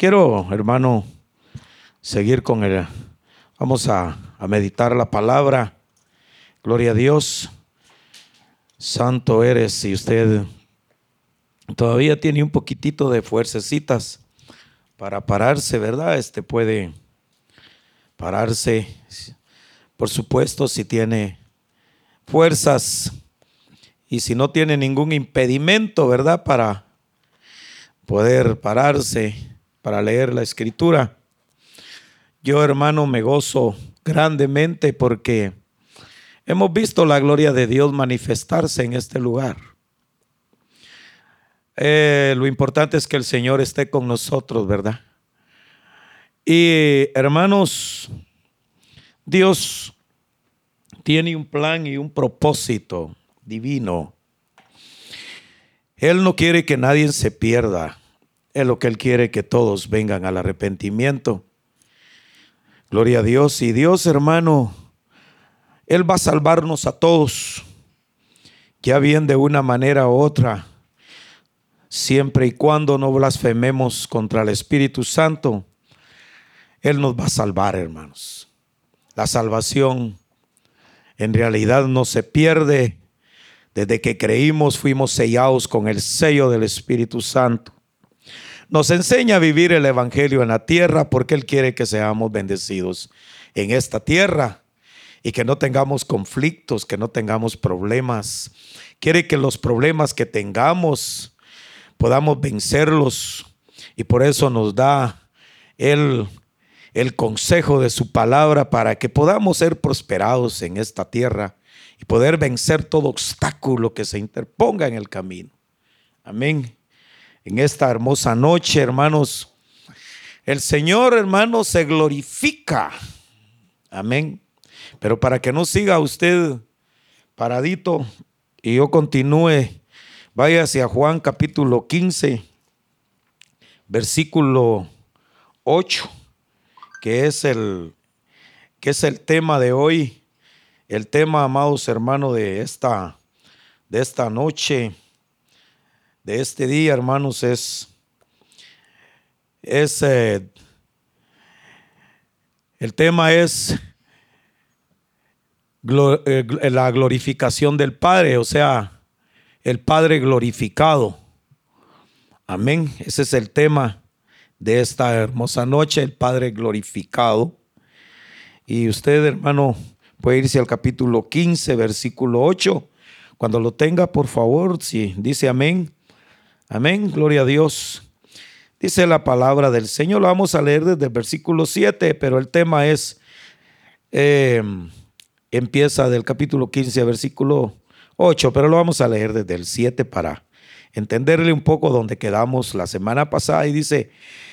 Quiero, hermano, seguir con el... Vamos a, meditar la palabra. Gloria a Dios. Santo eres. Si usted todavía tiene un poquitito de fuercecitas para pararse, ¿verdad? Este puede pararse. Por supuesto, si tiene fuerzas y si no tiene ningún impedimento, ¿verdad? Para poder pararse para leer la escritura. Yo, hermano, me gozo grandemente porque hemos visto la gloria de Dios manifestarse en este lugar. Eh, lo importante es que el Señor esté con nosotros, ¿verdad? Y hermanos, Dios tiene un plan y un propósito divino. Él no quiere que nadie se pierda. Es lo que Él quiere que todos vengan al arrepentimiento. Gloria a Dios. Y Dios, hermano, Él va a salvarnos a todos, ya bien de una manera u otra, siempre y cuando no blasfememos contra el Espíritu Santo. Él nos va a salvar, hermanos. La salvación en realidad no se pierde. Desde que creímos fuimos sellados con el sello del Espíritu Santo nos enseña a vivir el Evangelio en la tierra porque Él quiere que seamos bendecidos en esta tierra y que no tengamos conflictos, que no tengamos problemas. Quiere que los problemas que tengamos podamos vencerlos y por eso nos da Él el consejo de su palabra para que podamos ser prosperados en esta tierra y poder vencer todo obstáculo que se interponga en el camino. Amén en esta hermosa noche, hermanos. El Señor, hermanos, se glorifica. Amén. Pero para que no siga usted paradito y yo continúe, vaya hacia Juan capítulo 15, versículo 8, que es el que es el tema de hoy, el tema, amados hermanos, de esta de esta noche de este día, hermanos, es, es eh, el tema es eh, la glorificación del Padre, o sea, el Padre glorificado. Amén. Ese es el tema de esta hermosa noche, el Padre glorificado. Y usted, hermano, puede irse al capítulo 15, versículo 8. Cuando lo tenga, por favor, si dice amén. Amén, gloria a Dios. Dice la palabra del Señor, lo vamos a leer desde el versículo 7, pero el tema es, eh, empieza del capítulo 15, versículo 8, pero lo vamos a leer desde el 7 para entenderle un poco donde quedamos la semana pasada. Y dice,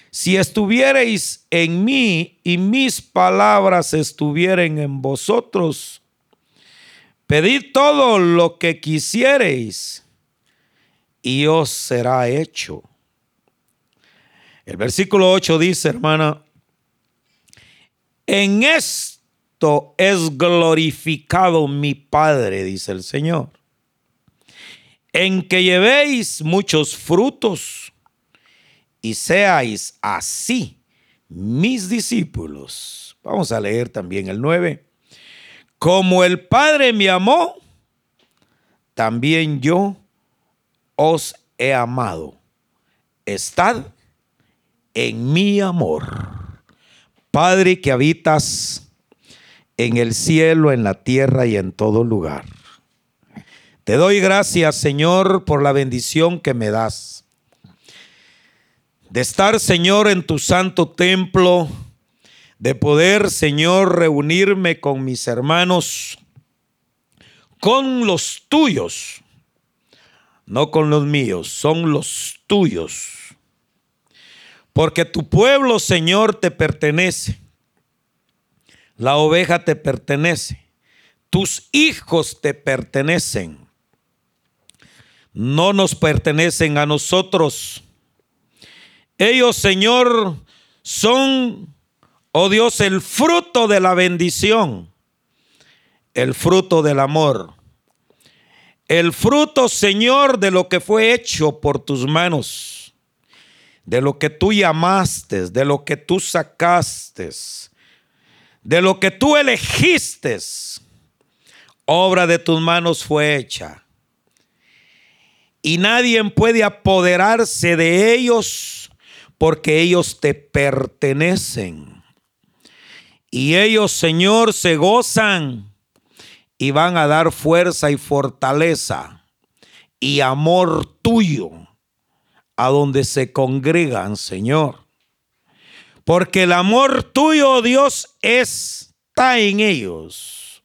si estuviereis en mí y mis palabras estuvieren en vosotros, pedid todo lo que quisiereis y os será hecho. El versículo 8 dice, hermana, en esto es glorificado mi Padre, dice el Señor, en que llevéis muchos frutos y seáis así mis discípulos. Vamos a leer también el 9. Como el Padre me amó, también yo os he amado. Estad en mi amor. Padre que habitas en el cielo, en la tierra y en todo lugar. Te doy gracias, Señor, por la bendición que me das. De estar, Señor, en tu santo templo, de poder, Señor, reunirme con mis hermanos, con los tuyos no con los míos, son los tuyos. Porque tu pueblo, Señor, te pertenece. La oveja te pertenece. Tus hijos te pertenecen. No nos pertenecen a nosotros. Ellos, Señor, son, oh Dios, el fruto de la bendición, el fruto del amor el fruto, Señor, de lo que fue hecho por tus manos, de lo que tú llamaste, de lo que tú sacaste, de lo que tú elegiste, obra de tus manos fue hecha. Y nadie puede apoderarse de ellos porque ellos te pertenecen. Y ellos, Señor, se gozan y van a dar fuerza y fortaleza y amor tuyo a donde se congregan, Señor. Porque el amor tuyo, Dios, está en ellos.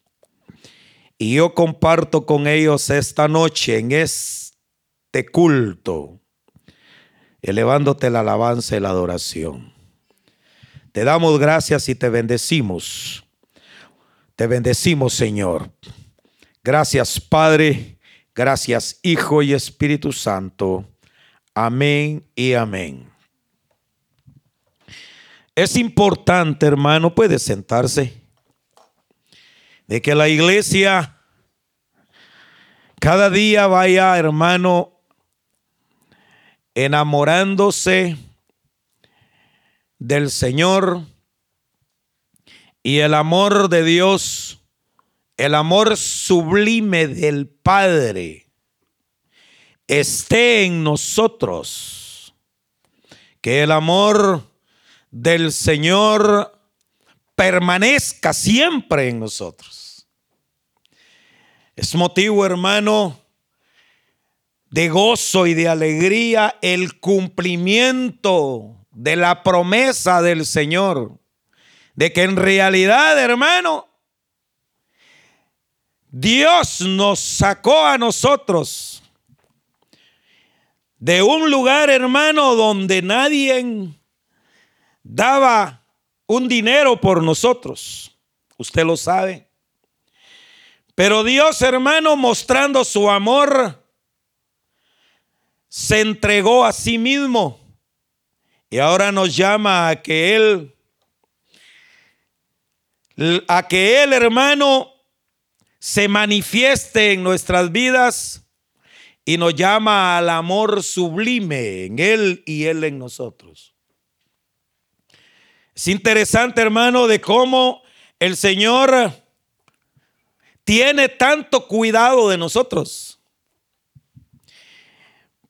Y yo comparto con ellos esta noche en este culto, elevándote la alabanza y la adoración. Te damos gracias y te bendecimos. Te bendecimos, Señor. Gracias, Padre. Gracias, Hijo y Espíritu Santo. Amén y amén. Es importante, hermano, puede sentarse, de que la iglesia cada día vaya, hermano, enamorándose del Señor y el amor de Dios, el amor sublime del Padre esté en nosotros. Que el amor del Señor permanezca siempre en nosotros. Es motivo, hermano, de gozo y de alegría el cumplimiento de la promesa del Señor. De que en realidad, hermano, Dios nos sacó a nosotros de un lugar, hermano, donde nadie daba un dinero por nosotros. Usted lo sabe. Pero Dios, hermano, mostrando su amor, se entregó a sí mismo. Y ahora nos llama a que Él, a que Él, hermano, se manifieste en nuestras vidas y nos llama al amor sublime en Él y Él en nosotros. Es interesante, hermano, de cómo el Señor tiene tanto cuidado de nosotros.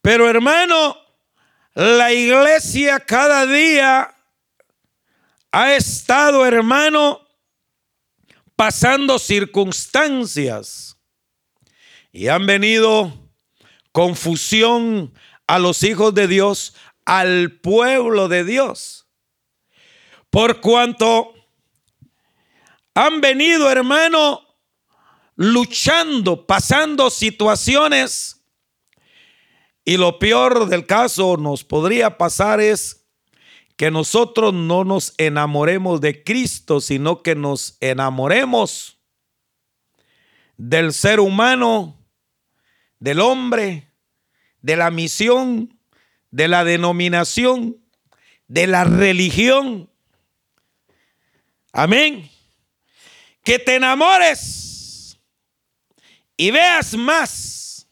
Pero hermano, la iglesia cada día ha estado, hermano, pasando circunstancias y han venido confusión a los hijos de Dios, al pueblo de Dios. Por cuanto han venido, hermano, luchando, pasando situaciones. Y lo peor del caso nos podría pasar es que nosotros no nos enamoremos de Cristo, sino que nos enamoremos del ser humano del hombre, de la misión, de la denominación, de la religión. Amén. Que te enamores y veas más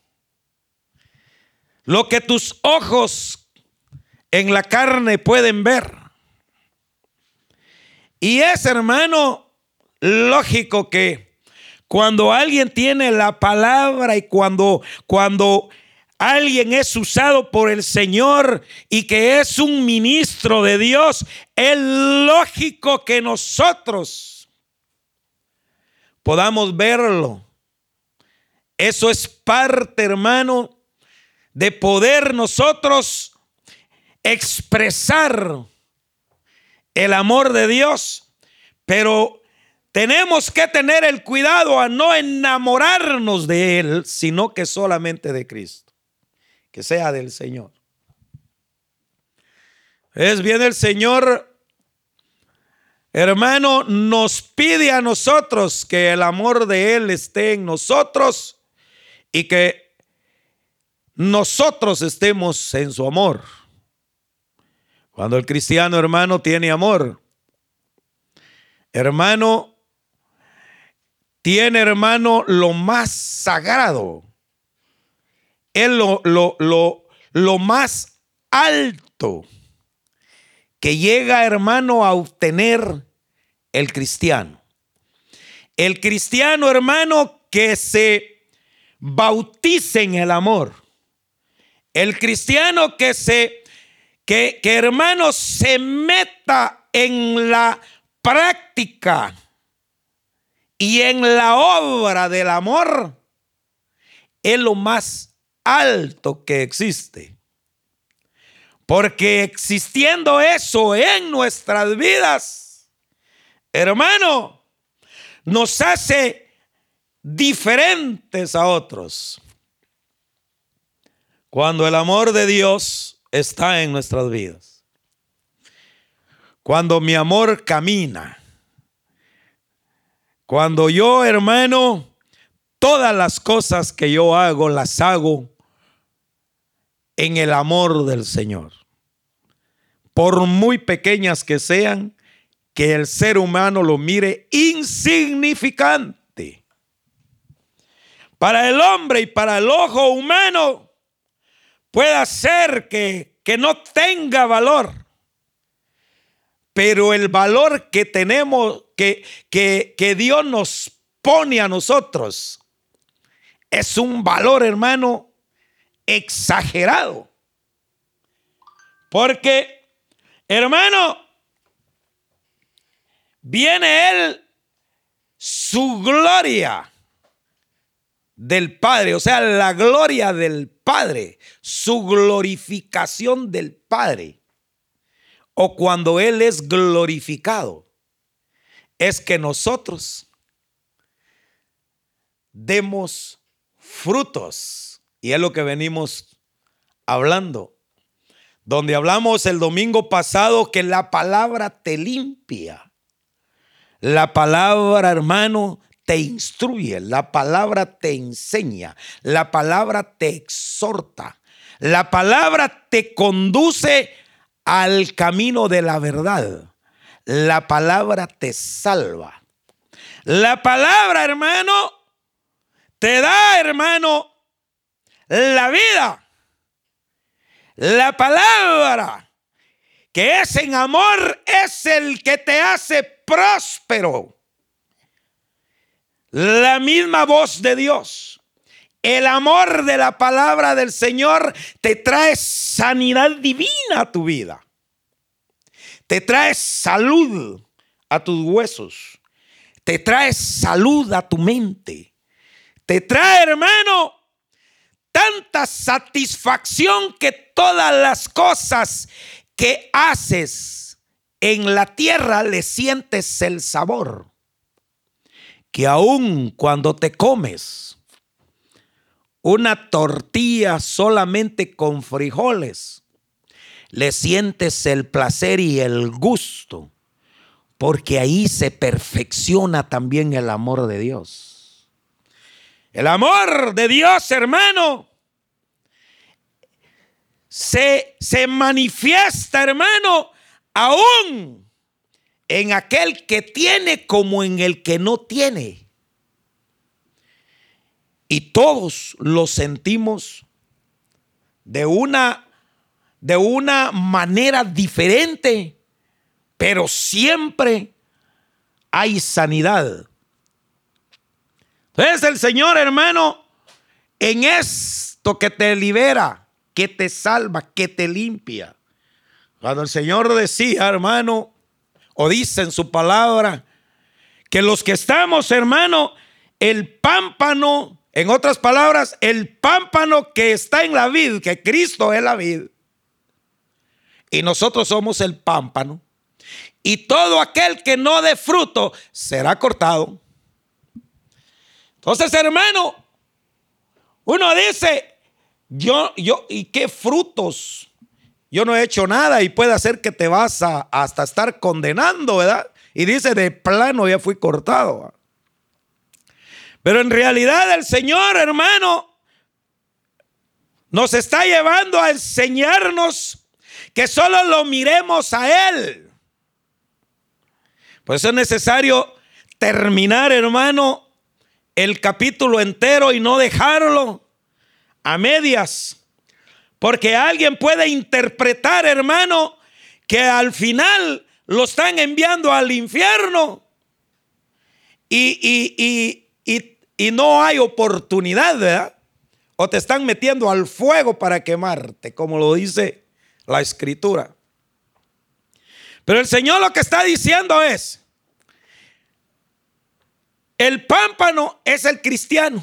lo que tus ojos en la carne pueden ver. Y es, hermano, lógico que cuando alguien tiene la palabra y cuando, cuando alguien es usado por el Señor y que es un ministro de Dios, es lógico que nosotros podamos verlo. Eso es parte, hermano, de poder nosotros expresar el amor de Dios. Pero tenemos que tener el cuidado a no enamorarnos de Él, sino que solamente de Cristo, que sea del Señor. Es bien el Señor, hermano, nos pide a nosotros que el amor de Él esté en nosotros y que nosotros estemos en su amor. Cuando el cristiano hermano tiene amor, hermano, tiene, hermano, lo más sagrado. Es lo, lo, lo, lo más alto que llega, hermano, a obtener el cristiano. El cristiano, hermano, que se bautice en el amor. El cristiano que se, que, que hermano, se meta en la práctica y en la obra del amor es lo más alto que existe. Porque existiendo eso en nuestras vidas, hermano, nos hace diferentes a otros. Cuando el amor de Dios está en nuestras vidas. Cuando mi amor camina. Cuando yo, hermano, todas las cosas que yo hago, las hago en el amor del Señor por muy pequeñas que sean, que el ser humano lo mire insignificante. Para el hombre y para el ojo humano puede ser que, que no tenga valor, pero el valor que tenemos, que, que, que Dios nos pone a nosotros, es un valor, hermano, exagerado. Porque Hermano, viene Él, su gloria del Padre, o sea, la gloria del Padre, su glorificación del Padre, o cuando Él es glorificado, es que nosotros demos frutos. Y es lo que venimos hablando donde hablamos el domingo pasado que la palabra te limpia. La palabra, hermano, te instruye, la palabra te enseña, la palabra te exhorta, la palabra te conduce al camino de la verdad. La palabra te salva. La palabra, hermano, te da, hermano, la vida. La palabra que es en amor es el que te hace próspero. La misma voz de Dios. El amor de la palabra del Señor te trae sanidad divina a tu vida. Te trae salud a tus huesos. Te trae salud a tu mente. Te trae, hermano, tanta satisfacción que todas las cosas que haces en la tierra le sientes el sabor. Que aun cuando te comes una tortilla solamente con frijoles, le sientes el placer y el gusto, porque ahí se perfecciona también el amor de Dios. El amor de Dios, hermano, se, se manifiesta, hermano, aún en aquel que tiene como en el que no tiene. Y todos lo sentimos de una, de una manera diferente, pero siempre hay sanidad entonces el Señor, hermano, en esto que te libera, que te salva, que te limpia. Cuando el Señor decía, hermano, o dice en su palabra, que los que estamos, hermano, el pámpano, en otras palabras, el pámpano que está en la vid, que Cristo es la vid, y nosotros somos el pámpano, y todo aquel que no dé fruto será cortado. Entonces, hermano, uno dice, yo, yo, ¿y qué frutos? Yo no he hecho nada y puede hacer que te vas a, hasta estar condenando, ¿verdad? Y dice, de plano ya fui cortado. Pero en realidad el Señor, hermano, nos está llevando a enseñarnos que solo lo miremos a Él. Por eso es necesario terminar, hermano, el capítulo entero y no dejarlo a medias. Porque alguien puede interpretar, hermano, que al final lo están enviando al infierno y, y no hay oportunidad, ¿verdad? O te están metiendo al fuego para quemarte, como lo dice la escritura. Pero el Señor lo que está diciendo es, el pámpano es el cristiano.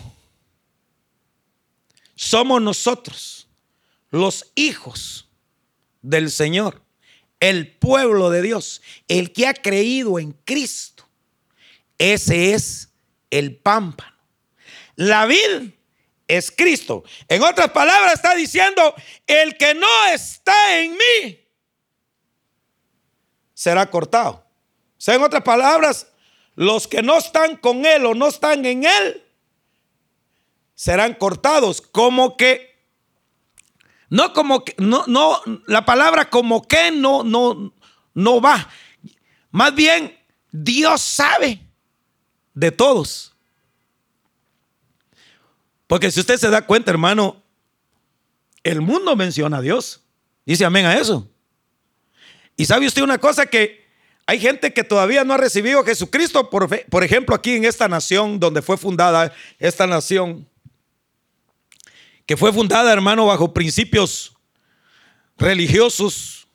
Somos nosotros, los hijos del Señor, el pueblo de Dios, el que ha creído en Cristo. Ese es el pámpano. La vid es Cristo. En otras palabras está diciendo, el que no está en mí será cortado. O sea, en otras palabras, los que no están con Él o no están en Él serán cortados. Como que, no como que, no, no, la palabra como que no, no, no va. Más bien, Dios sabe de todos. Porque si usted se da cuenta, hermano, el mundo menciona a Dios. Dice amén a eso. Y sabe usted una cosa que hay gente que todavía no ha recibido a Jesucristo, por, por ejemplo, aquí en esta nación donde fue fundada esta nación, que fue fundada, hermano, bajo principios religiosos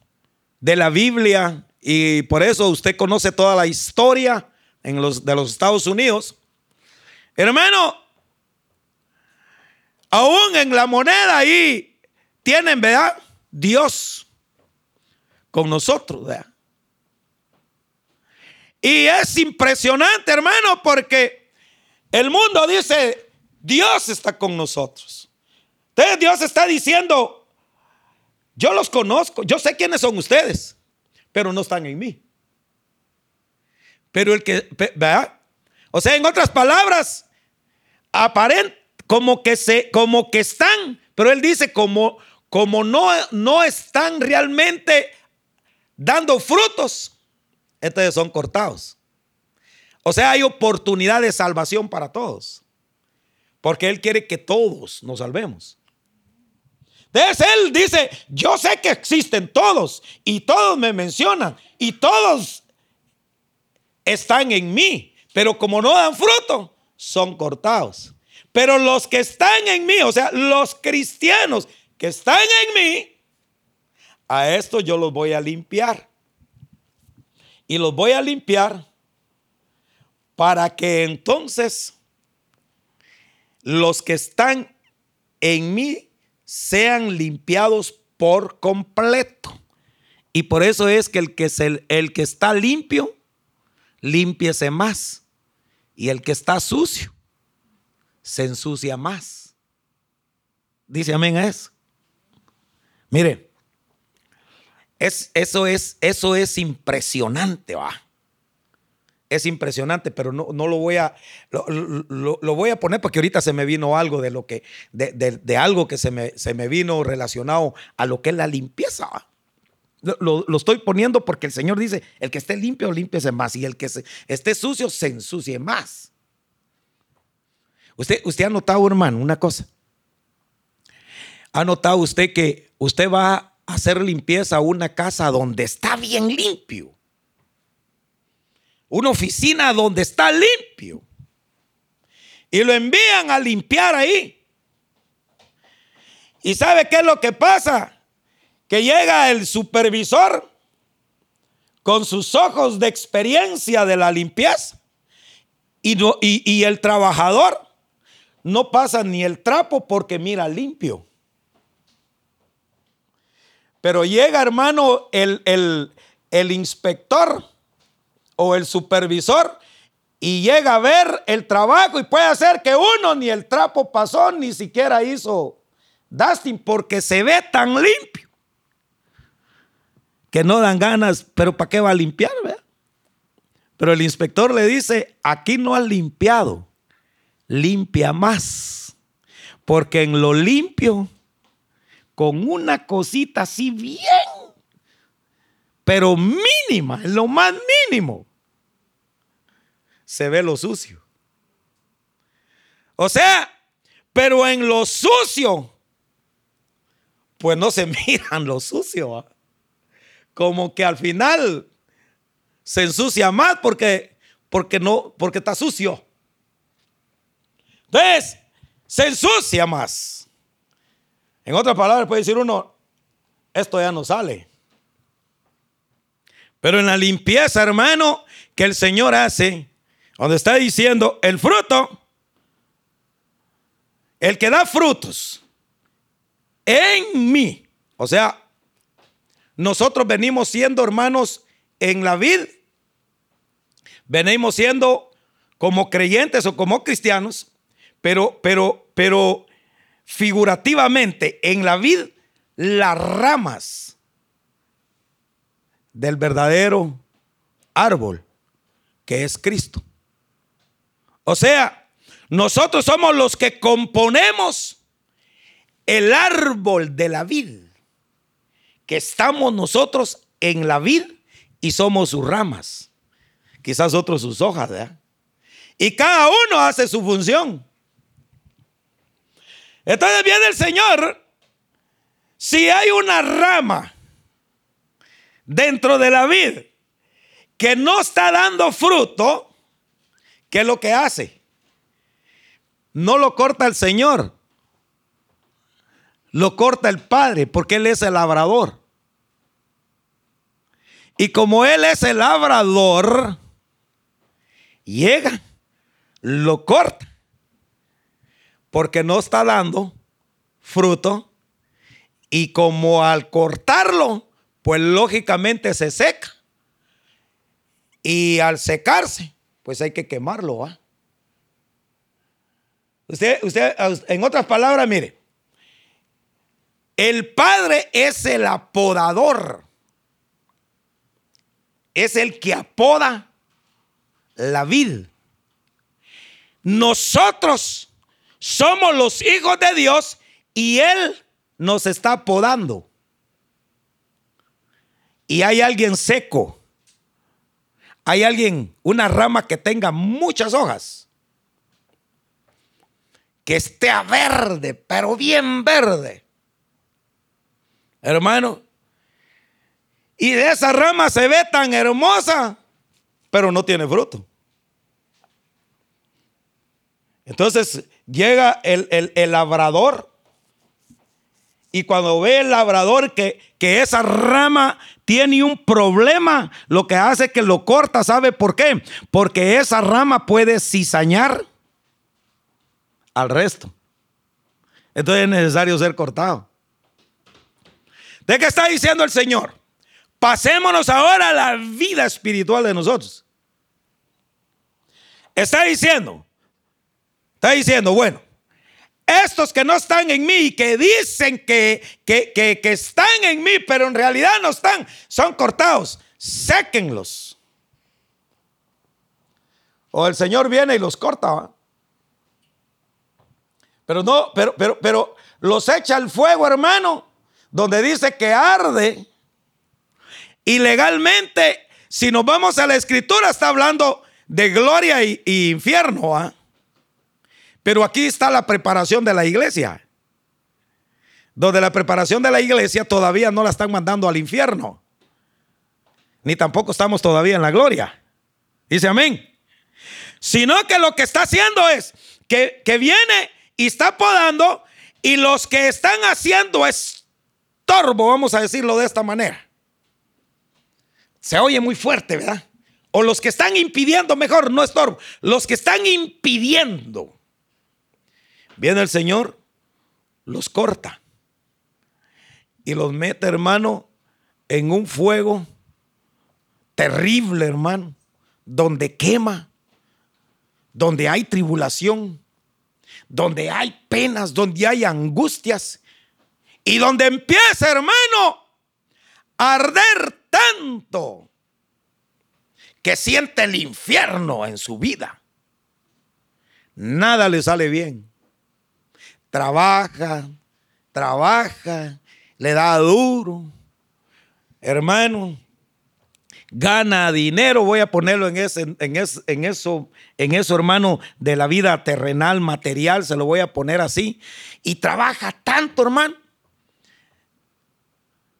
de la Biblia, y por eso usted conoce toda la historia de los Estados Unidos. Hermano, aún en la moneda ahí tienen, ¿verdad? Dios con nosotros, ¿verdad? Y es impresionante, hermano, porque el mundo dice, Dios está con nosotros. Entonces Dios está diciendo, yo los conozco, yo sé quiénes son ustedes, pero no están en mí. Pero el que, ¿verdad? O sea, en otras palabras, aparente como que se, como que están, pero él dice como, como no, no están realmente dando frutos, entonces son cortados. O sea, hay oportunidad de salvación para todos, porque él quiere que todos nos salvemos. Entonces él dice, yo sé que existen todos y todos me mencionan y todos están en mí, pero como no dan fruto, son cortados. Pero los que están en mí, o sea, los cristianos que están en mí, a esto yo los voy a limpiar. Y los voy a limpiar para que entonces los que están en mí sean limpiados por completo. Y por eso es que el que, el que está limpio, limpiese más. Y el que está sucio, se ensucia más. Dice amén a eso. Mire, es, eso, es, eso es impresionante, va. Es impresionante, pero no, no lo voy a lo, voy a poner porque ahorita se me vino algo de lo que de, de, algo que se me, se me, vino relacionado a lo que es la limpieza. Lo, lo, estoy poniendo porque el Señor dice, el que esté limpio, límpiese más. Y el que esté sucio, se ensucie más. Usted, usted ha notado, hermano, una cosa. ¿Ha notado usted que usted va a hacer limpieza a una casa donde está bien limpio? Una oficina donde está limpio. Y lo envían a limpiar ahí. ¿Y sabe qué es lo que pasa? Que llega el supervisor con sus ojos de experiencia de la limpieza y, y el trabajador no pasa ni el trapo porque mira limpio. Pero llega, hermano, el, el, inspector o el supervisor y llega a ver el trabajo y puede hacer que uno ni el trapo pasó, ni siquiera hizo dusting porque se ve tan limpio que no dan ganas, pero ¿para qué va a limpiar? Pero el inspector le dice, aquí no ha limpiado limpia más. Porque en lo limpio, con una cosita así bien, pero mínima, lo más mínimo, se ve lo sucio. O sea, pero en lo sucio, pues no se miran lo sucio. como que al final se ensucia más porque, porque no, porque está sucio. Entonces, se ensucia más. En otras palabras, puede decir uno, esto ya no sale. Pero en la limpieza, hermano, que el Señor hace, donde está diciendo, el fruto, el que da frutos en mí, o sea, nosotros venimos siendo hermanos en la vida, venimos siendo como creyentes o como cristianos, pero, pero, pero figurativamente en la vid las ramas del verdadero árbol que es Cristo. O sea, nosotros somos los que componemos el árbol de la vid, que estamos nosotros en la vid y somos sus ramas, quizás otros sus hojas, ¿verdad? Y cada uno hace su función. Entonces viene el Señor, si hay una rama dentro de la vid que no está dando fruto, ¿qué es lo que hace? No lo corta el Señor, lo corta el Padre, porque Él es el labrador. Y como Él es el labrador, llega, lo corta porque no está dando fruto y como al cortarlo, pues lógicamente se seca. Y al secarse, pues hay que quemarlo. Usted, usted, en otras palabras, mire, el Padre es el apodador. Es el que apoda la vid. Nosotros somos los hijos de Dios y Él nos está podando. Y hay alguien seco. Hay alguien, una rama que tenga muchas hojas. Que esté verde, pero bien verde. Hermano. Y de esa rama se ve tan hermosa, pero no tiene fruto. Entonces, llega el, labrador y cuando ve el labrador que, que, esa rama tiene un problema, lo que hace que lo corta, ¿sabe por qué? Porque esa rama puede cizañar al resto. Entonces es necesario ser cortado. ¿De qué está diciendo el Señor? Pasémonos ahora a la vida espiritual de nosotros. Está diciendo, Está diciendo, bueno, estos que no están en mí, que dicen que, que, están en mí, pero en realidad no están, son cortados, séquenlos. O el Señor viene y los corta. Pero no, pero, pero, pero los echa al fuego, hermano, donde dice que arde. Y legalmente, si nos vamos a la escritura, está hablando de gloria y, infierno. ¿ah? Pero aquí está la preparación de la iglesia. Donde la preparación de la iglesia todavía no la están mandando al infierno. Ni tampoco estamos todavía en la gloria. Dice amén. Sino que lo que está haciendo es que, que viene y está podando y los que están haciendo estorbo, vamos a decirlo de esta manera. Se oye muy fuerte, ¿verdad? O los que están impidiendo, mejor, no estorbo, los que están impidiendo Viene el Señor, los corta y los mete, hermano, en un fuego terrible, hermano, donde quema, donde hay tribulación, donde hay penas, donde hay angustias y donde empieza, hermano, a arder tanto que siente el infierno en su vida. Nada le sale bien trabaja, trabaja, le da duro. Hermano, gana dinero, voy a ponerlo en, ese, en, en, eso, en eso, hermano, de la vida terrenal, material, se lo voy a poner así. Y trabaja tanto, hermano,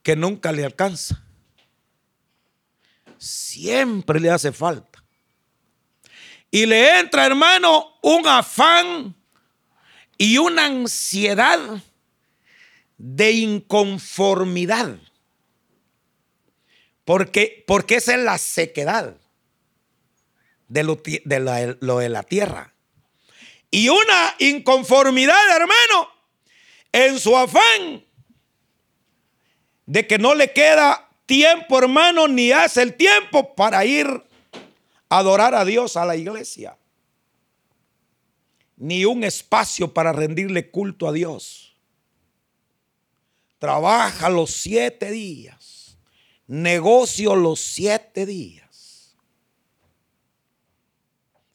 que nunca le alcanza. siempre le hace falta. Y le entra, hermano, un afán y una ansiedad de inconformidad. Porque, porque esa es la sequedad de lo de la tierra. Y una inconformidad, hermano, en su afán de que no le queda tiempo, hermano, ni hace el tiempo para ir a adorar a Dios a la iglesia. Ni un espacio para rendirle culto a Dios. Trabaja los siete días. Negocio los siete días.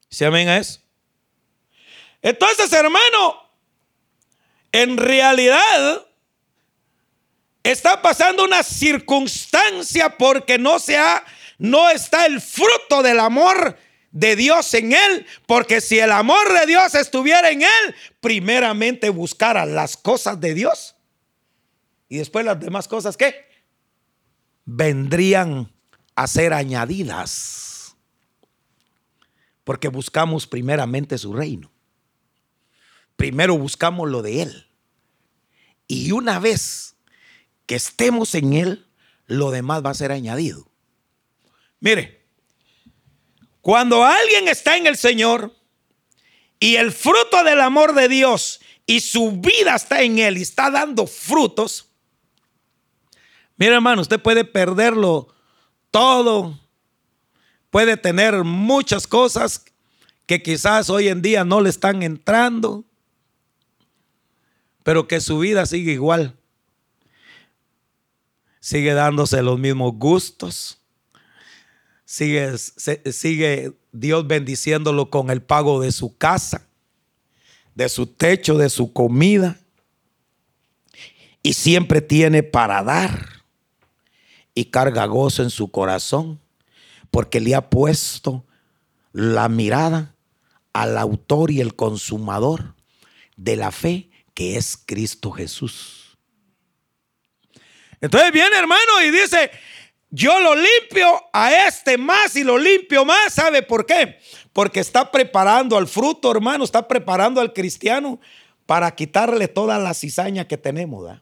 ¿Se amén a eso? Entonces, hermano, en realidad está pasando una circunstancia porque no se ha, no está el fruto del amor de Dios en él, porque si el amor de Dios estuviera en él, primeramente buscara las cosas de Dios y después las demás cosas que vendrían a ser añadidas, porque buscamos primeramente su reino. Primero buscamos lo de él. Y una vez que estemos en Él, lo demás va a ser añadido. Mire, cuando alguien está en el Señor y el fruto del amor de Dios y su vida está en Él y está dando frutos, mire hermano, usted puede perderlo todo, puede tener muchas cosas que quizás hoy en día no le están entrando, pero que su vida sigue igual. Sigue dándose los mismos gustos, sigue, sigue Dios bendiciéndolo con el pago de su casa, de su techo, de su comida, y siempre tiene para dar y carga gozo en su corazón, porque le ha puesto la mirada al autor y el consumador de la fe que es Cristo Jesús. Entonces viene hermano y dice, yo lo limpio a este más y lo limpio más. ¿Sabe por qué? Porque está preparando al fruto, hermano, está preparando al cristiano para quitarle toda la cizaña que tenemos. O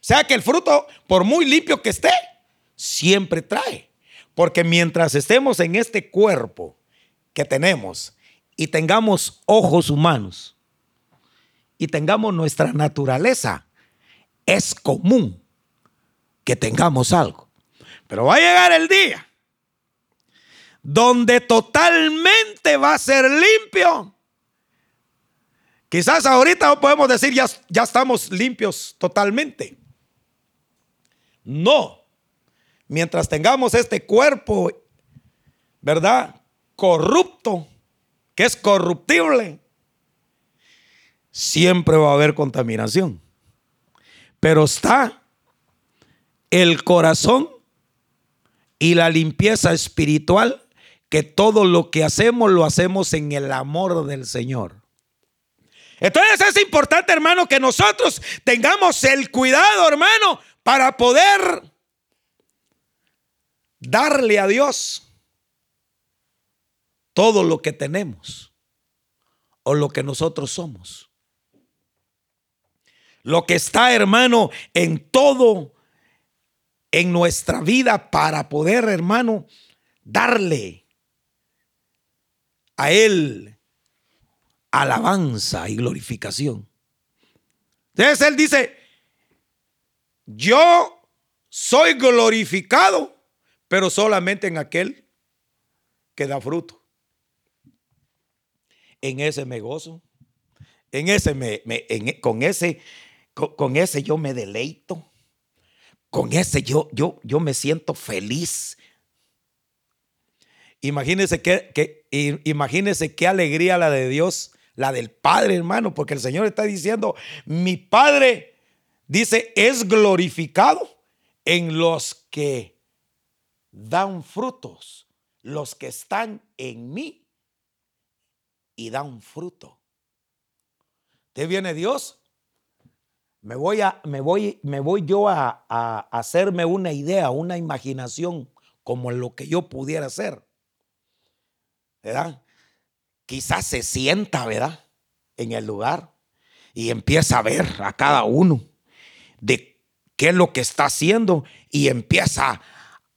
sea que el fruto, por muy limpio que esté, siempre trae. Porque mientras estemos en este cuerpo que tenemos y tengamos ojos humanos y tengamos nuestra naturaleza, es común que tengamos algo. Pero va a llegar el día donde totalmente va a ser limpio. Quizás ahorita no podemos decir ya, ya estamos limpios totalmente. No. Mientras tengamos este cuerpo, ¿verdad? Corrupto, que es corruptible, siempre va a haber contaminación. Pero está el corazón y la limpieza espiritual, que todo lo que hacemos lo hacemos en el amor del Señor. Entonces es importante, hermano, que nosotros tengamos el cuidado, hermano, para poder darle a Dios todo lo que tenemos o lo que nosotros somos. Lo que está, hermano, en todo en nuestra vida para poder, hermano, darle a Él alabanza y glorificación. Entonces Él dice, yo soy glorificado, pero solamente en aquel que da fruto. En ese me gozo, en ese me, con ese, con ese yo me deleito con ese yo, yo, yo me siento feliz. Imagínese qué, imagínese qué alegría la de Dios, la del Padre, hermano, porque el Señor está diciendo, mi Padre, dice, es glorificado en los que dan frutos, los que están en mí y dan fruto. Te viene Dios me voy, a, me voy, me voy yo a, a hacerme una idea, una imaginación como lo que yo pudiera hacer. ¿Verdad? Quizás se sienta, ¿verdad? En el lugar y empieza a ver a cada uno de qué es lo que está haciendo y empieza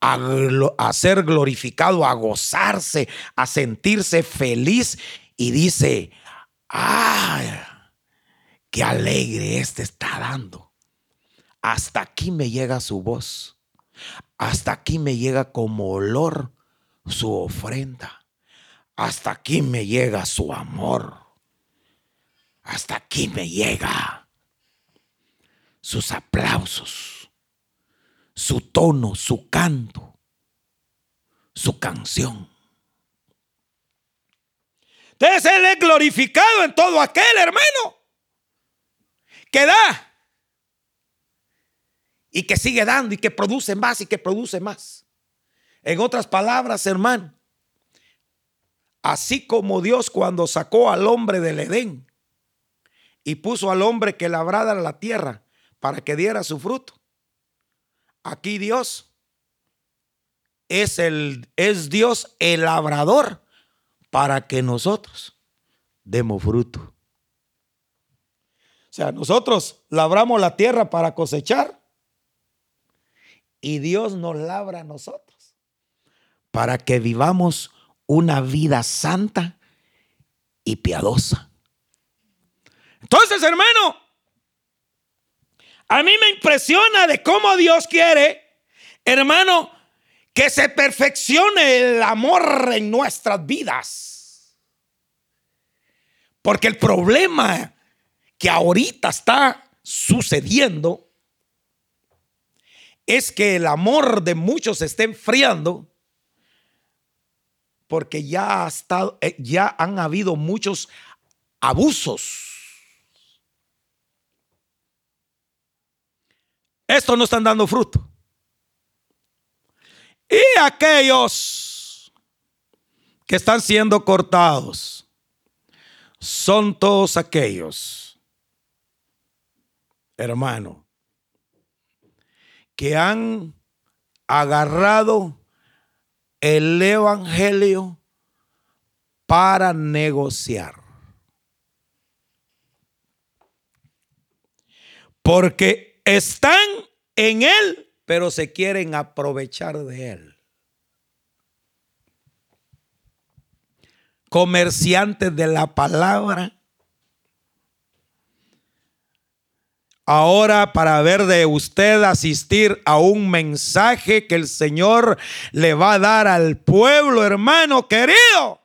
a, ser glorificado, a gozarse, a sentirse feliz y dice, ¡ay! ¡Qué alegre este está dando! Hasta aquí me llega su voz. Hasta aquí me llega como olor su ofrenda. Hasta aquí me llega su amor. Hasta aquí me llega sus aplausos, su tono, su canto, su canción. Entonces Él es glorificado en todo aquel hermano que da y que sigue dando y que produce más y que produce más. En otras palabras, hermano, así como Dios cuando sacó al hombre del Edén y puso al hombre que labrara la tierra para que diera su fruto, aquí Dios es, el, es Dios el labrador para que nosotros demos fruto. O sea, nosotros labramos la tierra para cosechar y Dios nos labra a nosotros para que vivamos una vida santa y piadosa. Entonces, hermano, a mí me impresiona de cómo Dios quiere, hermano, que se perfeccione el amor en nuestras vidas. Porque el problema que ahorita está sucediendo es que el amor de muchos se está enfriando porque ya, ha estado, eh, ya han habido muchos abusos. Esto no están dando fruto. Y aquellos que están siendo cortados son todos aquellos, hermano, que han agarrado el Evangelio para negociar. Porque están en Él, pero se quieren aprovechar de Él. Comerciantes de la palabra Ahora para ver de usted asistir a un mensaje que el Señor le va a dar al pueblo, hermano querido.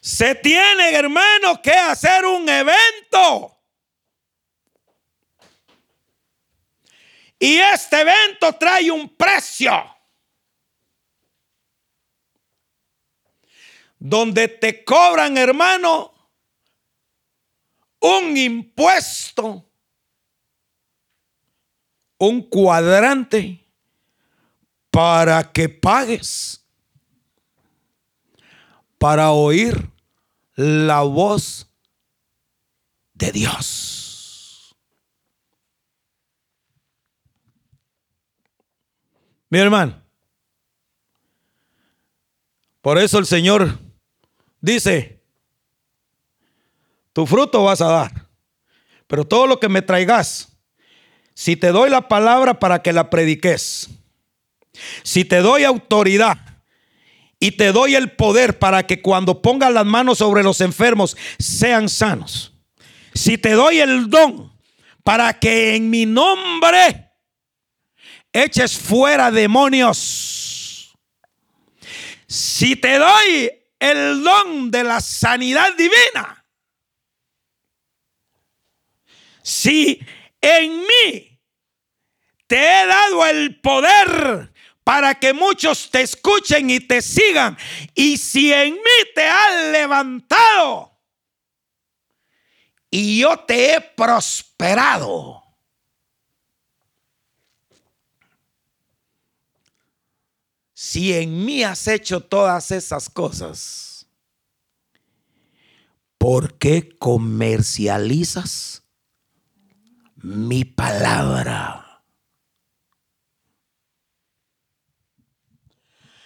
Se tiene, hermano, que hacer un evento. Y este evento trae un precio. Donde te cobran, hermano, un impuesto, un cuadrante para que pagues, para oír la voz de Dios. Mi hermano, por eso el Señor dice, tu fruto vas a dar. Pero todo lo que me traigas, si te doy la palabra para que la prediques, si te doy autoridad y te doy el poder para que cuando pongas las manos sobre los enfermos sean sanos, si te doy el don para que en mi nombre eches fuera demonios, si te doy el don de la sanidad divina, si en mí te he dado el poder para que muchos te escuchen y te sigan, y si en mí te has levantado y yo te he prosperado, si en mí has hecho todas esas cosas, ¿por qué comercializas mi palabra.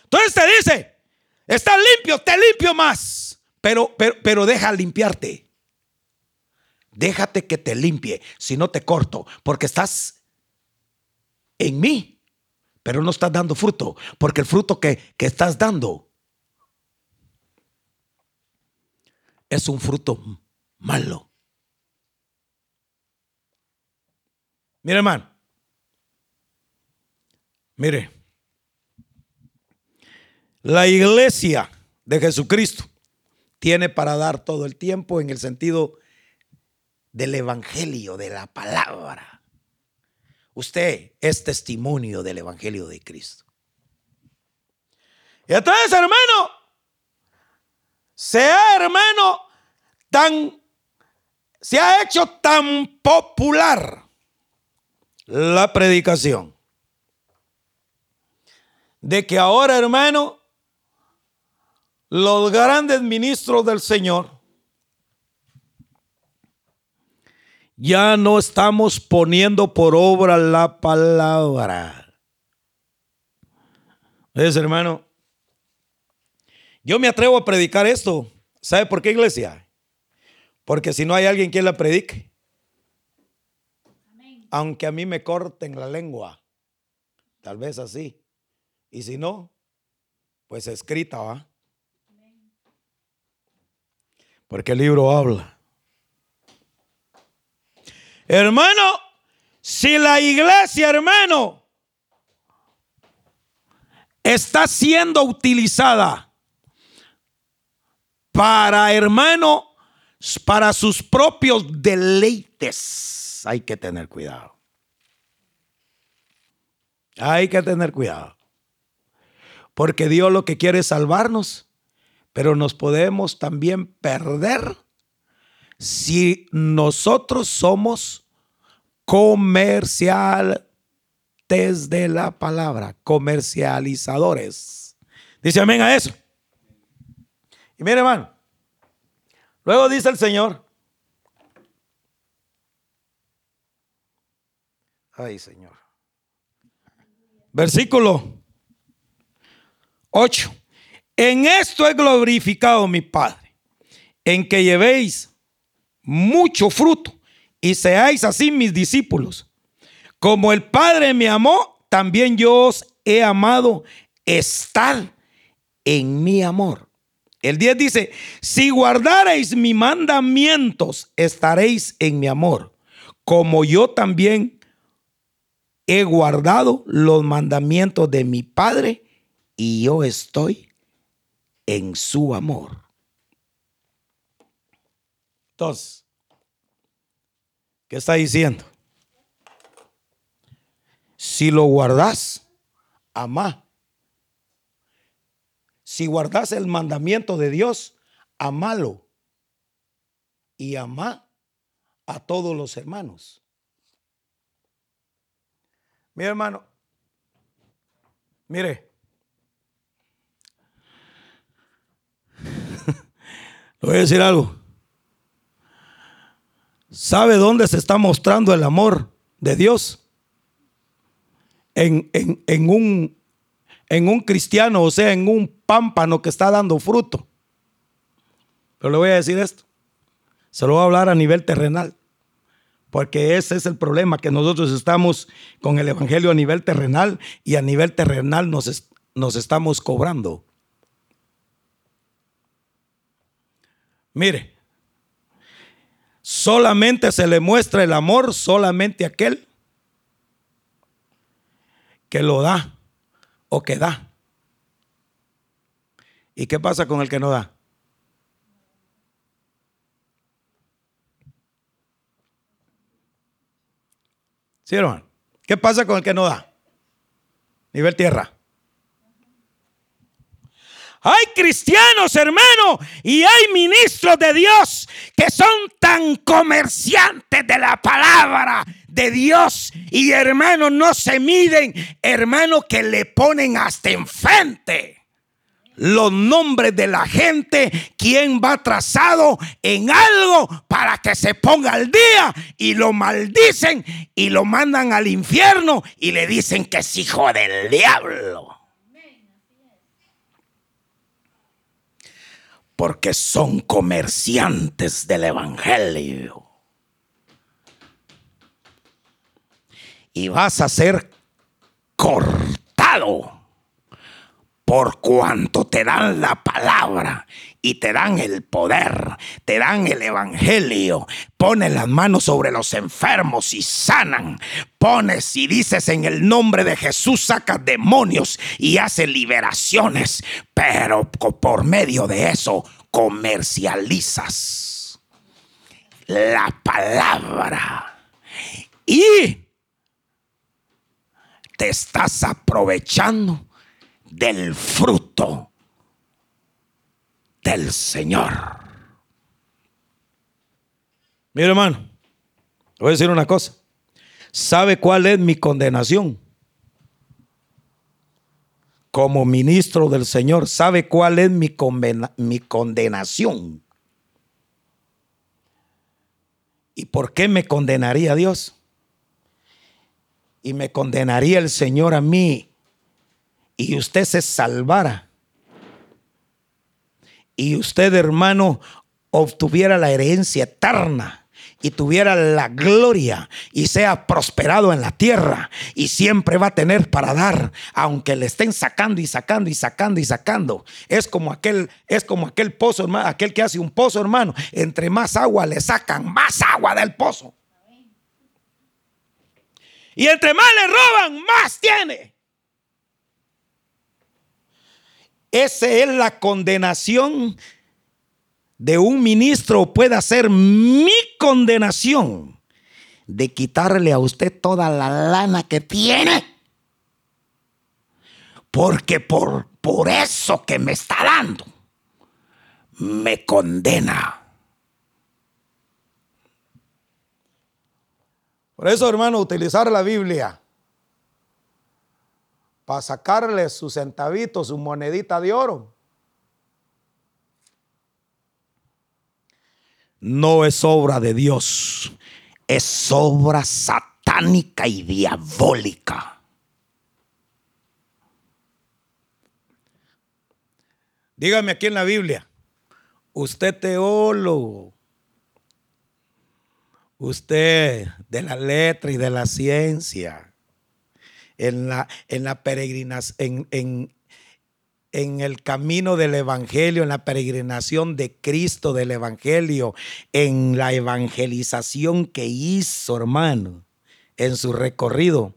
Entonces te dice, estás limpio, te limpio más, pero, pero, pero deja limpiarte. Déjate que te limpie, si no te corto, porque estás en mí, pero no estás dando fruto, porque el fruto que, que estás dando es un fruto malo. Mire, hermano. Mire. La iglesia de Jesucristo tiene para dar todo el tiempo en el sentido del evangelio, de la palabra. Usted es testimonio del evangelio de Cristo. Y entonces, hermano, sea hermano tan, se ha hecho tan popular la predicación de que ahora, hermano, los grandes ministros del Señor ya no estamos poniendo por obra la palabra. Es hermano, yo me atrevo a predicar esto. ¿Sabe por qué, iglesia? Porque si no hay alguien que la predique, aunque a mí me corten la lengua, tal vez así. Y si no, pues escrita va. Porque el libro habla. Hermano, si la iglesia, hermano, está siendo utilizada para, hermano, para sus propios deleites, hay que tener cuidado. Hay que tener cuidado. Porque Dios lo que quiere es salvarnos, pero nos podemos también perder si nosotros somos comerciales de la palabra, comercializadores. Dice amén a eso. Y mire, hermano, luego dice el Señor, ay Señor, versículo 8. En esto he glorificado mi Padre, en que llevéis mucho fruto y seáis así mis discípulos. Como el Padre me amó, también yo os he amado. Estar en mi amor. El 10 dice, si guardareis mis mandamientos, estaréis en mi amor, como yo también he guardado los mandamientos de mi Padre y yo estoy en su amor. Entonces, ¿qué está diciendo? Si lo guardas, amá. Si guardas el mandamiento de Dios, amalo. Y amá a todos los hermanos. Mi hermano, mire, Le voy a decir algo. ¿Sabe dónde se está mostrando el amor de Dios? En, un, en un cristiano, o sea, en un pámpano que está dando fruto. Pero le voy a decir esto. Se lo voy a hablar a nivel terrenal. Porque ese es el problema, que nosotros estamos con el Evangelio a nivel terrenal y a nivel terrenal nos, nos estamos cobrando. Mire, solamente se le muestra el amor solamente aquel que lo da o que da. ¿Y qué pasa con el que no da? ¿Sí, hermano? ¿Qué pasa con el que no da? Nivel tierra. Hay cristianos, hermano, y hay ministros de Dios que son tan comerciantes de la palabra de Dios y hermano no se miden, hermano que le ponen hasta enfrente los nombres de la gente, quien va trazado en algo para que se ponga al día y lo maldicen y lo mandan al infierno y le dicen que es hijo del diablo. porque son comerciantes del Evangelio. Y vas a ser cortado por cuanto te dan la palabra y te dan el poder, te dan el evangelio, pones las manos sobre los enfermos y sanan, pones y dices en el nombre de Jesús sacas demonios y haces liberaciones, pero por medio de eso comercializas la palabra. Y te estás aprovechando del fruto del Señor. Mira hermano, voy a decir una cosa. ¿Sabe cuál es mi condenación? Como ministro del Señor, ¿sabe cuál es mi, mi condenación? ¿Y por qué me condenaría Dios? Y me condenaría el Señor a mí y usted se salvara y usted, hermano, obtuviera la herencia eterna y tuviera la gloria y sea prosperado en la tierra y siempre va a tener para dar, aunque le estén sacando y sacando y sacando y sacando. Es como aquel, es como aquel pozo, hermano, aquel que hace un pozo, hermano. Entre más agua le sacan, más agua del pozo. Y entre más le roban, más tiene. Esa es la condenación de un ministro, puede ser mi condenación de quitarle a usted toda la lana que tiene. Porque por, por eso que me está dando, me condena. Por eso, hermano, utilizar la Biblia para sacarle su centavito, su monedita de oro. No es obra de Dios, es obra satánica y diabólica. Dígame aquí en la Biblia, usted teólogo, usted de la letra y de la ciencia, en la, en la peregrinación, en, en el camino del Evangelio, en la peregrinación de Cristo del Evangelio, en la evangelización que hizo, hermano, en su recorrido.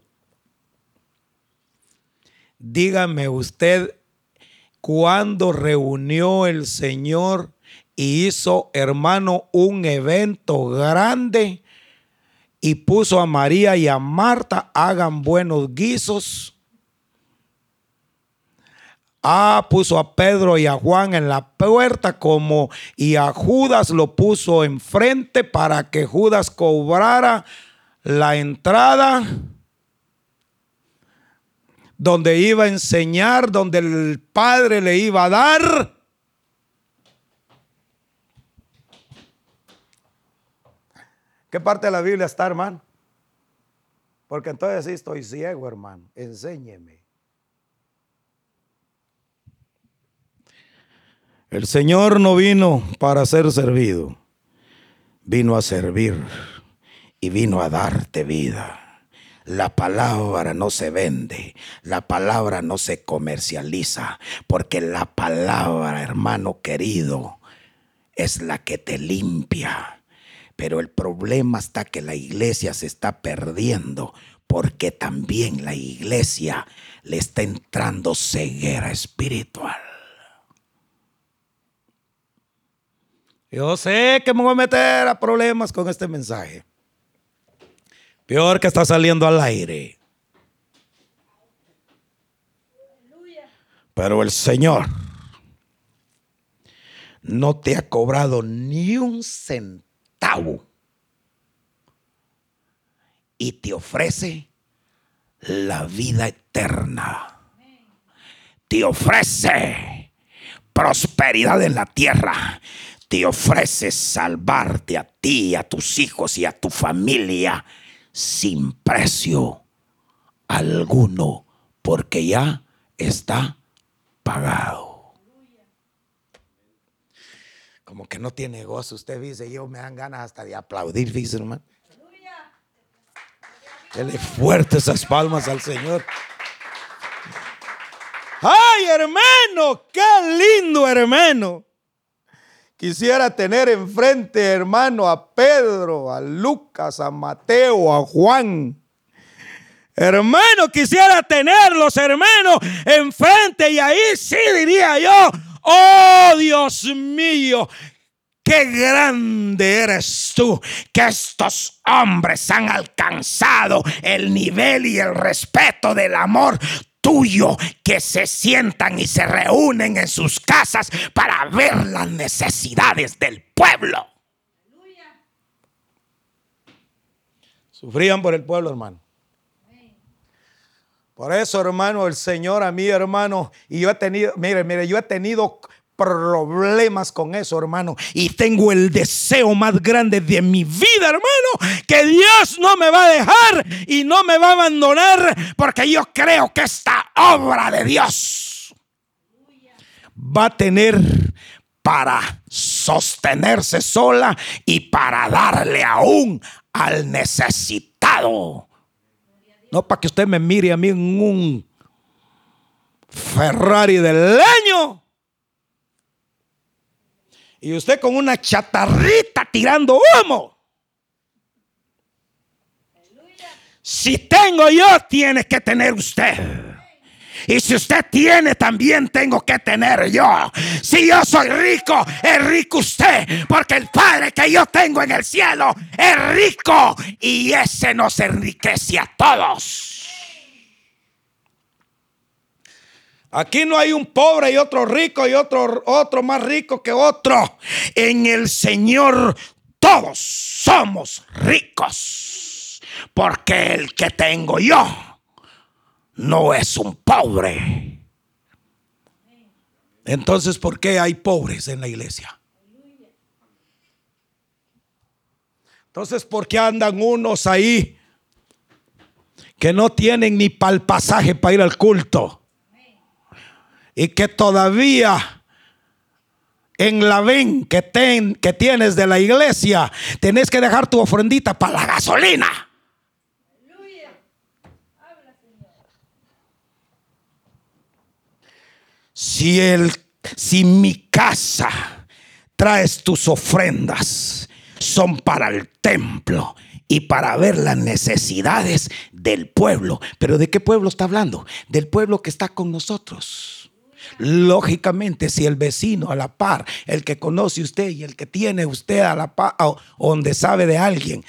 Dígame usted, cuando reunió el Señor y hizo, hermano, un evento grande y puso a María y a Marta, hagan buenos guisos. Ah, puso a Pedro y a Juan en la puerta como y a Judas lo puso enfrente para que Judas cobrara la entrada donde iba a enseñar, donde el Padre le iba a dar. ¿Qué parte de la Biblia está, hermano? Porque entonces sí estoy ciego, hermano. Enséñeme. El Señor no vino para ser servido, vino a servir y vino a darte vida. La palabra no se vende, la palabra no se comercializa, porque la palabra, hermano querido, es la que te limpia, pero el problema está que la iglesia se está perdiendo porque también la iglesia le está entrando ceguera espiritual. Yo sé que me voy a meter a problemas con este mensaje. Peor que está saliendo al aire. Pero el Señor no te ha cobrado ni un centavo y te ofrece la vida eterna. Te ofrece prosperidad en la tierra. Te ofrece salvarte a ti, a tus hijos y a tu familia sin precio alguno, porque ya está pagado. Como que no tiene gozo. Usted dice, yo me dan ganas hasta de aplaudir, dice hermano. Dele fuerte esas palmas al Señor. Ay, hermano, qué lindo, hermano. Quisiera tener enfrente, hermano, a Pedro, a Lucas, a Mateo, a Juan. Hermano, quisiera tenerlos, hermano, enfrente y ahí sí diría yo, oh Dios mío, Qué grande eres tú que estos hombres han alcanzado el nivel y el respeto del amor tuyo que se sientan y se reúnen en sus casas para ver las necesidades del pueblo. Sufrían por el pueblo, hermano. Por eso, hermano, el Señor a mí, hermano, y yo he tenido, mire, mire, yo he tenido problemas con eso, hermano. Y tengo el deseo más grande de mi vida, hermano, que Dios no me va a dejar y no me va a abandonar, porque yo creo que esta obra de Dios va a tener para sostenerse sola y para darle aún al necesitado. No para que usted me mire a mí en un Ferrari del leño y usted con una chatarrita tirando humo. Si tengo yo, tiene que tener usted. Y si usted tiene, también tengo que tener yo. Si yo soy rico, es rico usted. Porque el Padre que yo tengo en el cielo es rico. Y ese nos enriquece a todos. Aquí no hay un pobre y otro rico y otro, otro más rico que otro. En el Señor todos somos ricos. Porque el que tengo yo no es un pobre. Entonces, ¿por qué hay pobres en la iglesia? Entonces, ¿por qué andan unos ahí que no tienen ni para el pasaje para ir al culto? y que todavía en la ven que, ten, que tienes de la iglesia, tenés que dejar tu ofrendita para la gasolina. Si, el, si mi casa traes tus ofrendas, son para el templo y para ver las necesidades del pueblo. ¿Pero de qué pueblo está hablando? Del pueblo que está con nosotros. Lógicamente, si el vecino a la par, el que conoce usted y el que tiene usted a la par, o donde sabe de alguien,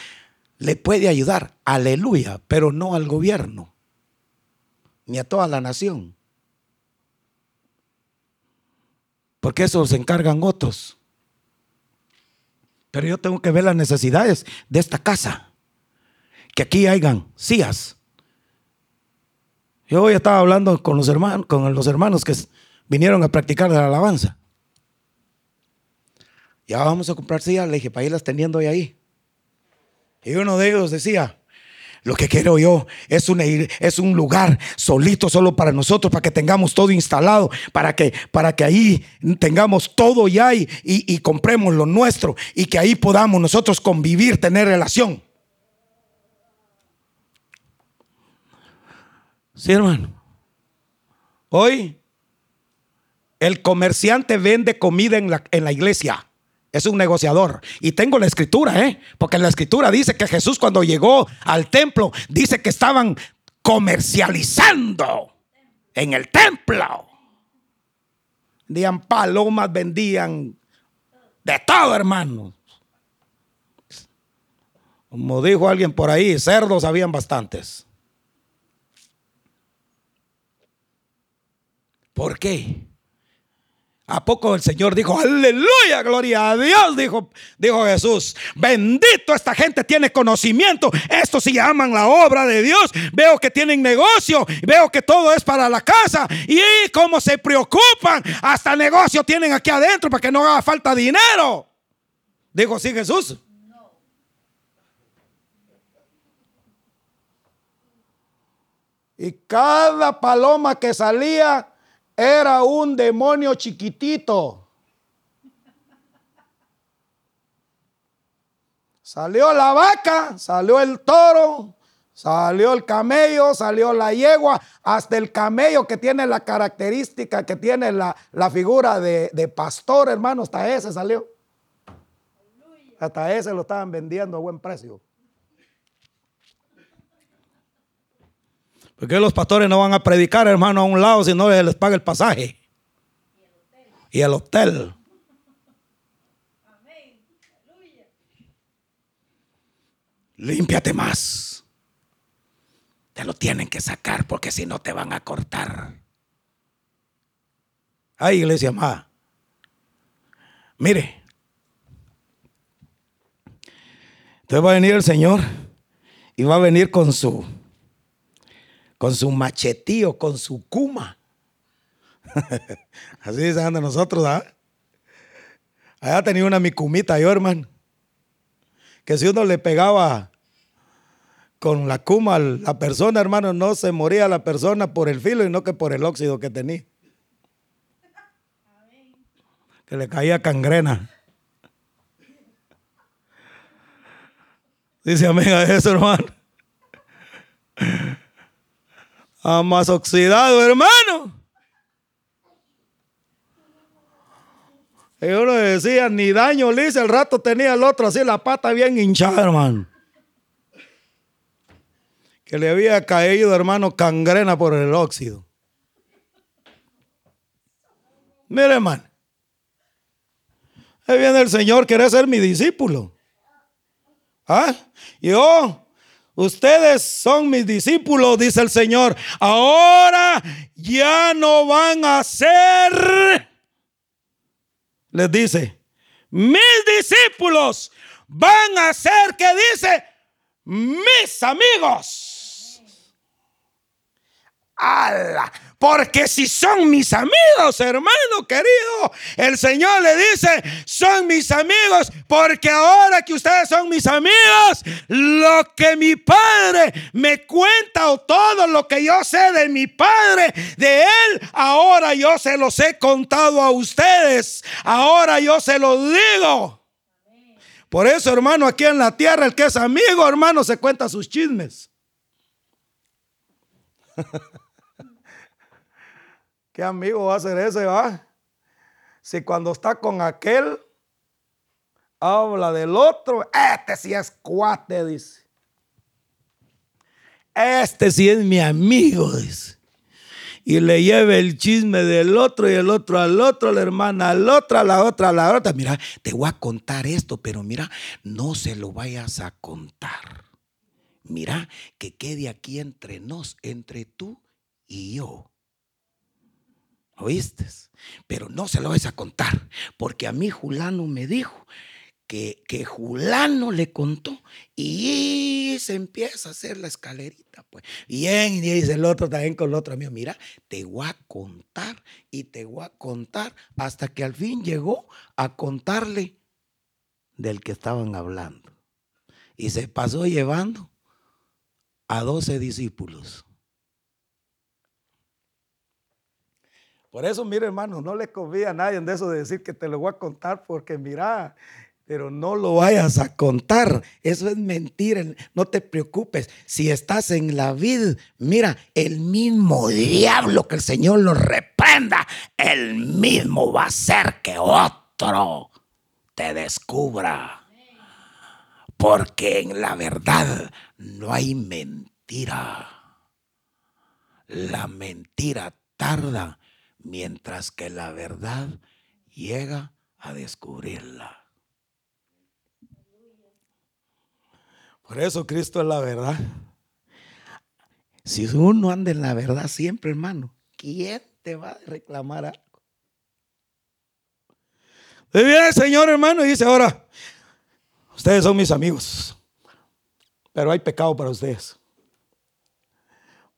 le puede ayudar, aleluya, pero no al gobierno, ni a toda la nación. Porque eso se encargan otros. Pero yo tengo que ver las necesidades de esta casa. Que aquí hayan sillas. Yo hoy estaba hablando con los hermanos, con los hermanos que vinieron a practicar la alabanza. Ya vamos a comprar sillas, le dije, para irlas teniendo ahí. Y uno de ellos decía, lo que quiero yo es un, es un lugar solito solo para nosotros, para que tengamos todo instalado, para que, para que ahí tengamos todo ya y, y, y compremos lo nuestro y que ahí podamos nosotros convivir, tener relación. Sí, hermano. Hoy el comerciante vende comida en la, en la iglesia. Es un negociador. Y tengo la escritura, ¿eh? Porque la escritura dice que Jesús cuando llegó al templo, dice que estaban comercializando en el templo. Vendían palomas, vendían de todo, hermano. Como dijo alguien por ahí, cerdos habían bastantes. ¿Por qué? ¿A poco el Señor dijo, aleluya, gloria a Dios? Dijo, dijo Jesús, bendito esta gente tiene conocimiento. Esto se llaman la obra de Dios. Veo que tienen negocio, veo que todo es para la casa. Y cómo se preocupan, hasta negocio tienen aquí adentro para que no haga falta dinero. Dijo sí Jesús. Y cada paloma que salía era un demonio chiquitito. Salió la vaca, salió el toro, salió el camello, salió la yegua, hasta el camello que tiene la característica, que tiene la, la figura de, de pastor, hermano, hasta ese salió. Hasta ese lo estaban vendiendo a buen precio. ¿Por qué los pastores no van a predicar, hermano, a un lado si no les paga el pasaje? Y el hotel. Límpiate más. Te lo tienen que sacar porque si no te van a cortar. Ay, iglesia amada. Mire. Entonces va a venir el Señor y va a venir con su con su machetío, con su cuma. Así dicen de nosotros, ¿ah? Allá tenía una mi cumita yo, hermano. Que si uno le pegaba con la cuma a la persona, hermano, no se moría la persona por el filo y no que por el óxido que tenía. Que le caía cangrena. Dice amén a eso, hermano a más oxidado, hermano. Y uno decía, ni daño le el rato tenía el otro así, la pata bien hinchada, hermano. Que le había caído, hermano, cangrena por el óxido. Mire, hermano. Ahí viene el Señor, quiere ser mi discípulo. ¿Ah? Yo Ustedes son mis discípulos, dice el Señor. Ahora ya no van a ser, les dice, mis discípulos van a ser, que dice, mis amigos. ¡Ala! Porque si son mis amigos, hermano querido, el Señor le dice, son mis amigos, porque ahora que ustedes son mis amigos, lo que mi Padre me cuenta o todo lo que yo sé de mi Padre, de Él, ahora yo se los he contado a ustedes. Ahora yo se los digo. Por eso, hermano, aquí en la tierra, el que es amigo, hermano, se cuenta sus chismes. ¿Qué amigo va a ser ese, va? Si cuando está con aquel, habla del otro, este sí es cuate, dice. Este sí es mi amigo, dice. Y le lleva el chisme del otro y el otro al otro, la hermana al otro, a la otra a la otra. Mira, te voy a contar esto, pero mira, no se lo vayas a contar. Mira, que quede aquí entre nos, entre tú y yo. ¿Oíste? Pero no se lo vais a contar, porque a mí Julano me dijo que, que Julano le contó y se empieza a hacer la escalerita. Pues. Bien, y dice el otro también con el otro amigo, mira, te voy a contar y te voy a contar hasta que al fin llegó a contarle del que estaban hablando. Y se pasó llevando a doce discípulos. Por eso, mire, hermano, no le confía a nadie en eso de decir que te lo voy a contar, porque mira, pero no lo vayas a contar. Eso es mentira. No te preocupes. Si estás en la vida, mira, el mismo diablo que el Señor lo reprenda, el mismo va a hacer que otro te descubra. Porque en la verdad no hay mentira. La mentira tarda mientras que la verdad llega a descubrirla. Por eso Cristo es la verdad. Si uno anda en la verdad siempre, hermano, ¿quién te va a reclamar algo? viene el Señor, hermano, y dice, ahora, ustedes son mis amigos, pero hay pecado para ustedes.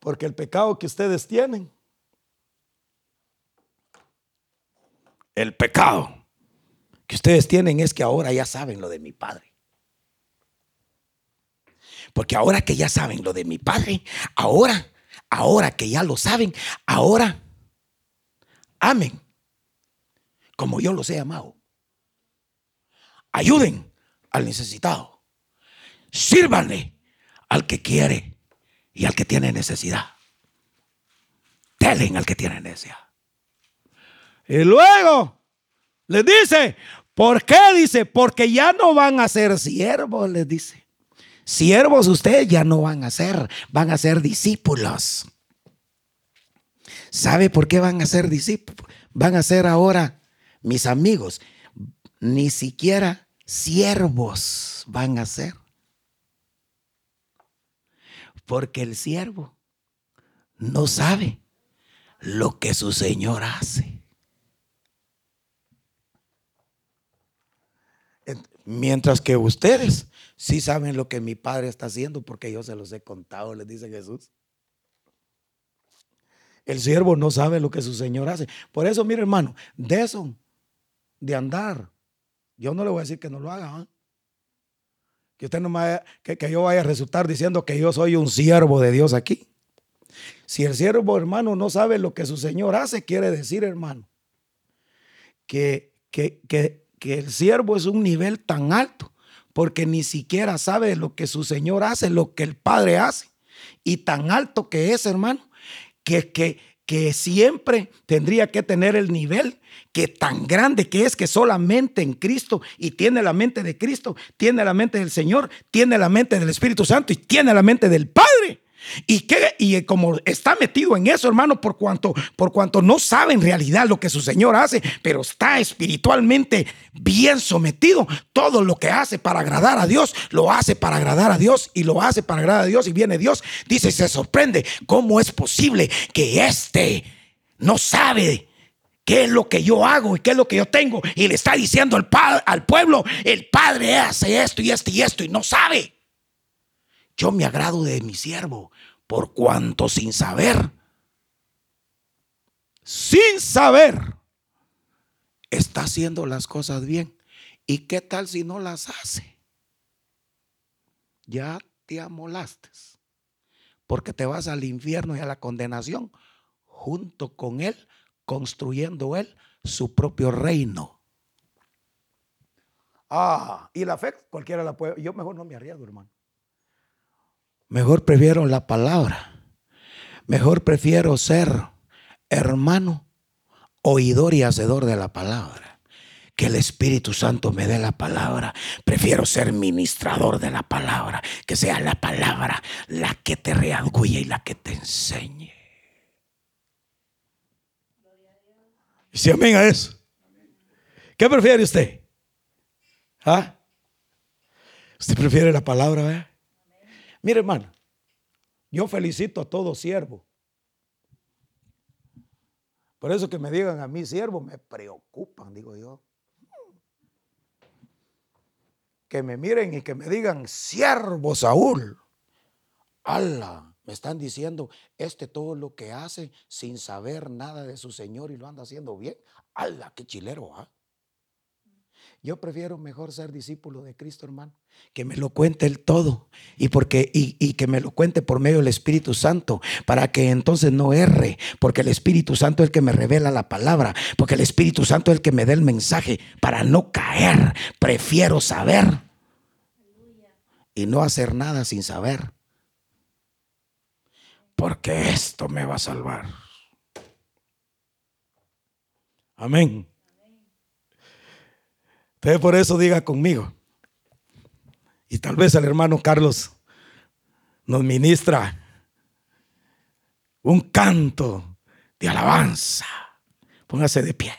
Porque el pecado que ustedes tienen el pecado que ustedes tienen es que ahora ya saben lo de mi Padre. Porque ahora que ya saben lo de mi Padre, ahora, ahora que ya lo saben, ahora amen como yo los he amado. Ayuden al necesitado sírvanle al que quiere y al que tiene necesidad. Telen al que tiene necesidad. Y luego les dice, ¿por qué? Dice, porque ya no van a ser siervos, les dice. Siervos ustedes ya no van a ser, van a ser discípulos. ¿Sabe por qué van a ser discípulos? Van a ser ahora mis amigos. Ni siquiera siervos van a ser. Porque el siervo no sabe lo que su Señor hace. Mientras que ustedes sí saben lo que mi Padre está haciendo porque yo se los he contado, les dice Jesús. El siervo no sabe lo que su Señor hace. Por eso, mire hermano, de eso, de andar, yo no le voy a decir que no lo haga. ¿ah? Que usted no me que, que yo vaya a resultar diciendo que yo soy un siervo de Dios aquí. Si el siervo, hermano, no sabe lo que su Señor hace, quiere decir, hermano, que, que, que, que el siervo es un nivel tan alto porque ni siquiera sabe lo que su Señor hace, lo que el Padre hace. Y tan alto que es, hermano, que, que, que siempre tendría que tener el nivel que tan grande que es que solamente en Cristo y tiene la mente de Cristo, tiene la mente del Señor, tiene la mente del Espíritu Santo y tiene la mente del Padre. Y que y como está metido en eso, hermano, por cuanto por cuanto no sabe en realidad lo que su Señor hace, pero está espiritualmente bien sometido, todo lo que hace para agradar a Dios, lo hace para agradar a Dios y lo hace para agradar a Dios y viene Dios, dice, se sorprende cómo es posible que este no sabe qué es lo que yo hago y qué es lo que yo tengo y le está diciendo al, al pueblo, el Padre hace esto y esto y esto y no sabe. Yo me agrado de mi siervo por cuanto sin saber, sin saber, está haciendo las cosas bien. ¿Y qué tal si no las hace? Ya te amolaste, porque te vas al infierno y a la condenación junto con él, construyendo él su propio reino. Ah, y la fe cualquiera la puede. Yo mejor no me arriesgo, hermano. Mejor prefiero la palabra. Mejor prefiero ser hermano, oidor y hacedor de la palabra. Que el Espíritu Santo me dé la palabra. Prefiero ser ministrador de la palabra. Que sea la palabra la que te readguye y la que te enseñe. Si amén a eso. ¿Qué prefiere usted? ¿Ah? ¿Usted prefiere la palabra? ¿verdad? Mire, hermano, yo felicito a todo siervo. Por eso que me digan a mí siervo, me preocupan, digo yo. Que me miren y que me digan siervo Saúl. Allah, me están diciendo, este todo lo que hace sin saber nada de su Señor y lo anda haciendo bien. Allah, qué chilero, ¿ah? Yo prefiero mejor ser discípulo de Cristo, hermano, que me lo cuente el todo y, porque, y, que me lo cuente por medio del Espíritu Santo, para que entonces no erre, porque el Espíritu Santo es el que me revela la palabra, porque el Espíritu Santo es el que me da el mensaje para no caer. Prefiero saber y no hacer nada sin saber, porque esto me va a salvar. Amén. Por eso diga conmigo. Y tal vez el hermano Carlos nos ministra un canto de alabanza. Póngase de pie.